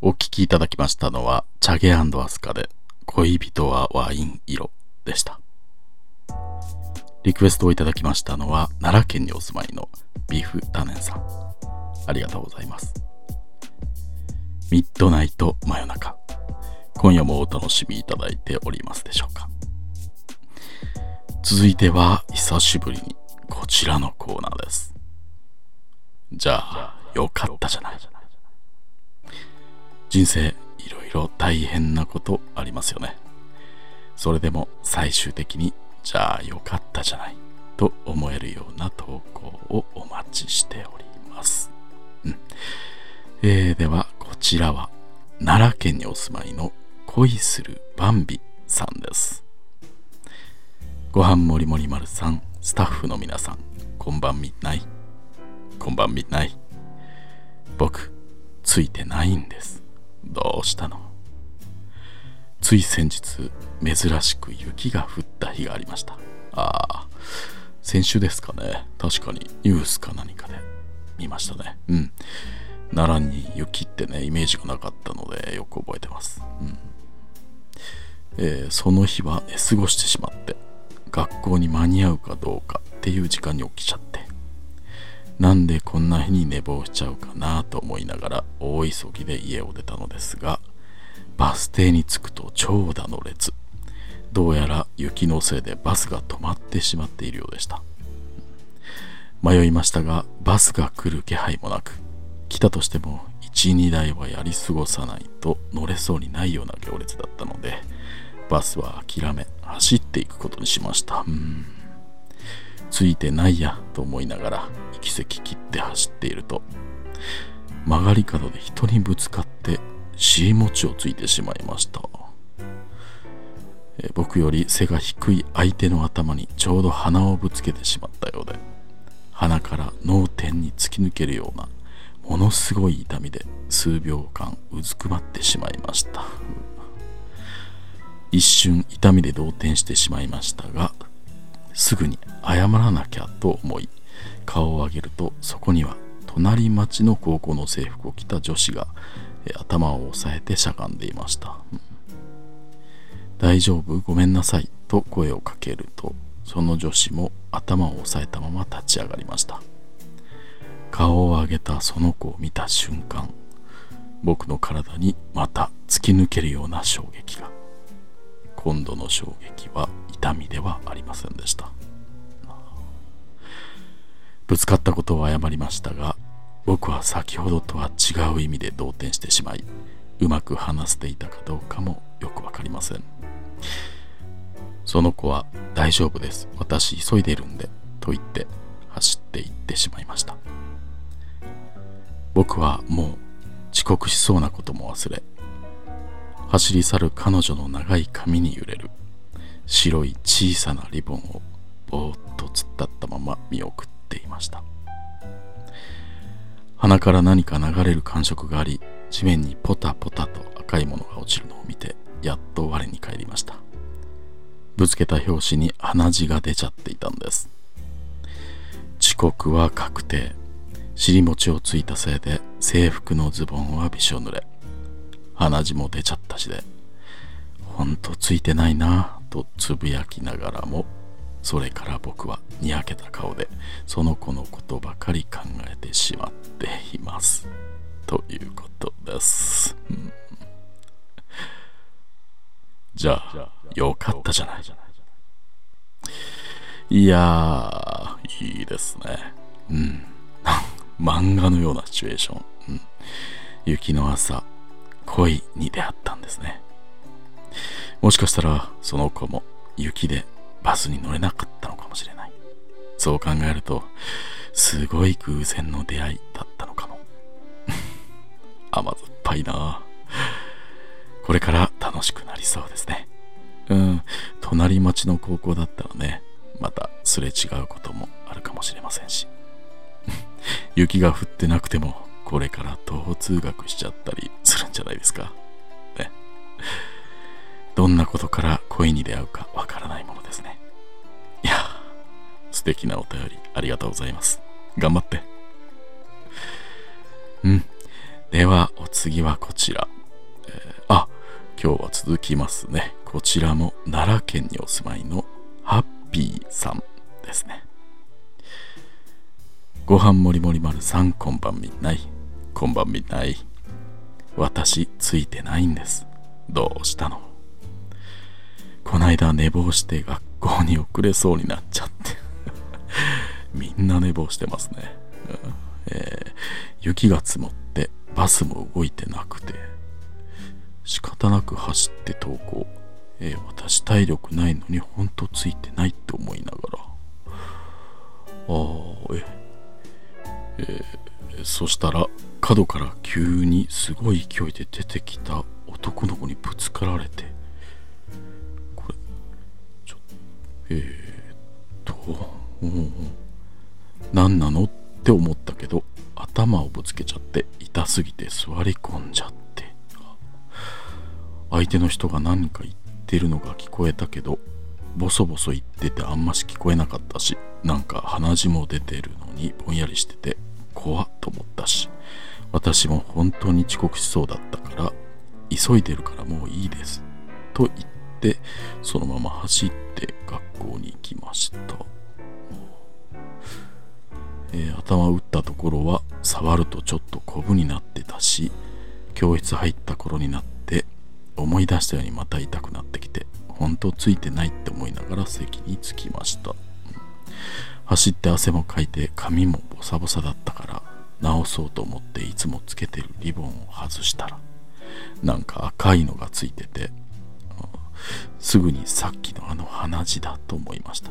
お聴きいただきましたのは、チャゲアスカで、恋人はワイン色でした。リクエストをいただきましたのは、奈良県にお住まいのビフタネンさん。ありがとうございます。ミッドナイト真夜中。今夜もお楽しみいただいておりますでしょうか。続いては、久しぶりにこちらのコーナーです。じゃあ、よかったじゃない。人生、いろいろ大変なことありますよね。それでも最終的に、じゃあよかったじゃない。と思えるような投稿をお待ちしております。うん。えー、では、こちらは、奈良県にお住まいの恋するバンビさんです。ご飯もりもり丸さん、スタッフの皆さん、こんばんみない。こんばんみない。僕、ついてないんです。どうしたの？つい先日、珍しく雪が降った日がありました。ああ、先週ですかね。確かにニュースか何かで見ましたね。うん。奈良に雪ってね、イメージがなかったのでよく覚えてます。うんえー、その日は寝過ごしてしまって、学校に間に合うかどうかっていう時間に起きちゃってなんでこんな日に寝坊しちゃうかなと思いながら大急ぎで家を出たのですがバス停に着くと長蛇の列。どうやら雪のせいでバスが止まってしまっているようでした。迷いましたがバスが来る気配もなく来たとしても12台はやり過ごさないと乗れそうにないような行列だったのでバスは諦め走っていくことにしました。うん。ついてないやと思いながら行き先切って走っていると曲がり角で人にぶつかって尻餅をついてしまいました。僕より背が低い相手の頭にちょうど鼻をぶつけてしまったようで鼻から脳天に突き抜けるようなものすごい痛みで数秒間うずくまってしまいました。一瞬痛みで動転してしまいましたがすぐに謝らなきゃと思い顔を上げるとそこには隣町の高校の制服を着た女子が頭を押さえてしゃがんでいました、大丈夫？ごめんなさいと声をかけるとその女子も頭を押さえたまま立ち上がりました。顔を上げたその子を見た瞬間僕の体にまた突き抜けるような衝撃が。今度の衝撃は痛みではありませんでした。ぶつかったことを謝りましたが僕は先ほどとは違う意味で動転してしまいうまく話せていたかどうかもよくわかりません。その子は大丈夫です。私急いでるんでと言って走って行ってしまいました。僕はもう遅刻しそうなことも忘れ走り去る彼女の長い髪に揺れる。白い小さなリボンをぼーっと突っ立ったまま見送っていました。鼻から何か流れる感触があり地面にポタポタと赤いものが落ちるのを見てやっと我に返りました。ぶつけた拍子に鼻血が出ちゃっていたんです。遅刻は確定。尻餅をついたせいで制服のズボンはびしょ濡れ。鼻血も出ちゃったしで。ほんとついてないなとつぶやきながらもそれから僕はにやけた顔でその子のことばかり考えてしまっています。ということです、うん、じゃあよかったじゃない。いやーいいですね。うん。漫画のようなシチュエーション、うん、雪の朝恋に出会ったんですね。もしかしたらその子も雪でバスに乗れなかったのかもしれない。そう考えるとすごい偶然の出会いだったのかも。甘酸っぱいな。これから楽しくなりそうですね。うん。隣町の高校だったらねまたすれ違うこともあるかもしれませんし。雪が降ってなくてもこれから徒歩通学しちゃったりるんじゃないですか。ね。どんなことから恋に出会うかわからないものですね。いや、素敵なお便りありがとうございます。頑張って。うん。ではお次はこちら、えー、あ今日は続きますねこちらも奈良県にお住まいのハッピーさんですねご飯もりもり丸さんこんばんみんないこんばんみんない私ついてないんです。どうしたの？こないだ寝坊して学校に遅れそうになっちゃって。みんな寝坊してますね、うん。えー、雪が積もってバスも動いてなくて。仕方なく走って登校、えー、私体力ないのにほんとついてないって思いながら。ああええー、そしたら角から急にすごい勢いで出てきた男の子にぶつかられてこれちょえー、っと何なのって思ったけど頭をぶつけちゃって痛すぎて座り込んじゃって。相手の人が何か言ってるのが聞こえたけどボソボソ言っててあんまし聞こえなかったしなんか鼻血も出てるのにぼんやりしてて怖っと思ったし。私も本当に遅刻しそうだったから急いでるからもういいです。と言ってそのまま走って学校に行きました、えー、頭打ったところは触るとちょっとコブになってたし教室入った頃になって思い出したようにまた痛くなってきて本当ついてないって思いながら席に着きました。走って汗もかいて髪もボサボサだったから直そうと思っていつもつけてるリボンを外したらなんか赤いのがついててすぐにさっきのあの鼻血だと思いました。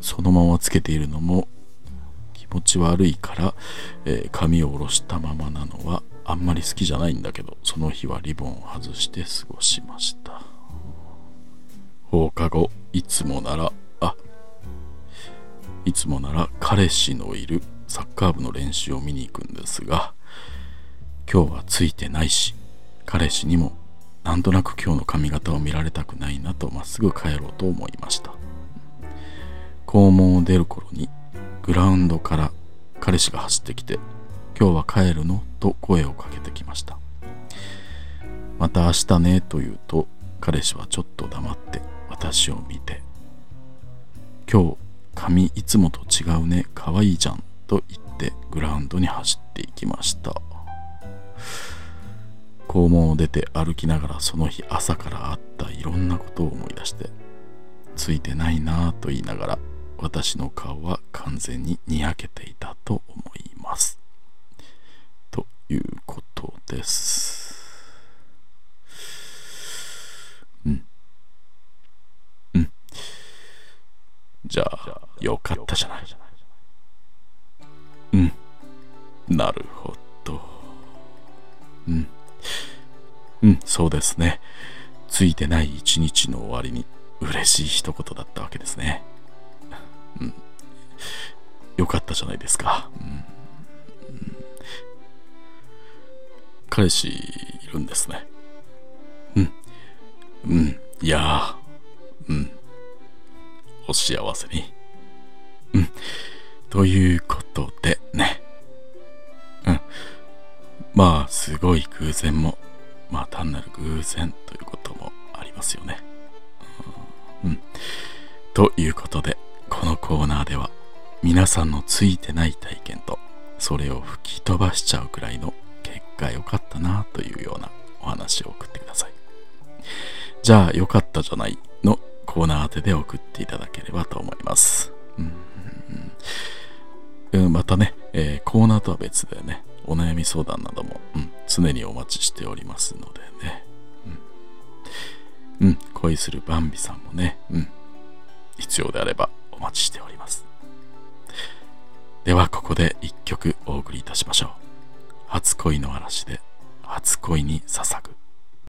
そのままつけているのも気持ち悪いから、えー、髪を下ろしたままなのはあんまり好きじゃないんだけどその日はリボンを外して過ごしました。放課後いつもならつもなら彼氏のいるサッカー部の練習を見に行くんですが今日はついてないし彼氏にもなんとなく今日の髪型を見られたくないなとまっすぐ帰ろうと思いました。校門を出る頃にグラウンドから彼氏が走ってきて今日は帰るのと声をかけてきました。また明日ねと言うと彼氏はちょっと黙って私を見て今日髪いつもと違うねかわいいじゃんと言ってグラウンドに走っていきました。校門を出て歩きながらその日朝からあったいろんなことを思い出してついてないなぁと言いながら私の顔は完全ににやけていたと思います。ということですうんうんじゃあよかったじゃない。うん。なるほど。うん。うんそうですね。ついてない一日の終わりに嬉しい一言だったわけですね。うん。よかったじゃないですか、うん、うん、彼氏いるんですね。うん。うん。いやうん。お幸せにうんということでね。うん。まあ、すごい偶然も、まあ単なる偶然ということもありますよね。うん。ということで、このコーナーでは、皆さんのついてない体験と、それを吹き飛ばしちゃうくらいの結果良かったなというようなお話を送ってください。じゃあ、良かったじゃないのコーナー宛てで送っていただければと思います。うん、またね、えー、コーナーとは別でね、お悩み相談なども、うん、常にお待ちしておりますのでね。うん。うん、恋するバンビさんもね、うん、必要であればお待ちしております。では、ここで一曲お送りいたしましょう。初恋の嵐で、初恋に捧ぐ。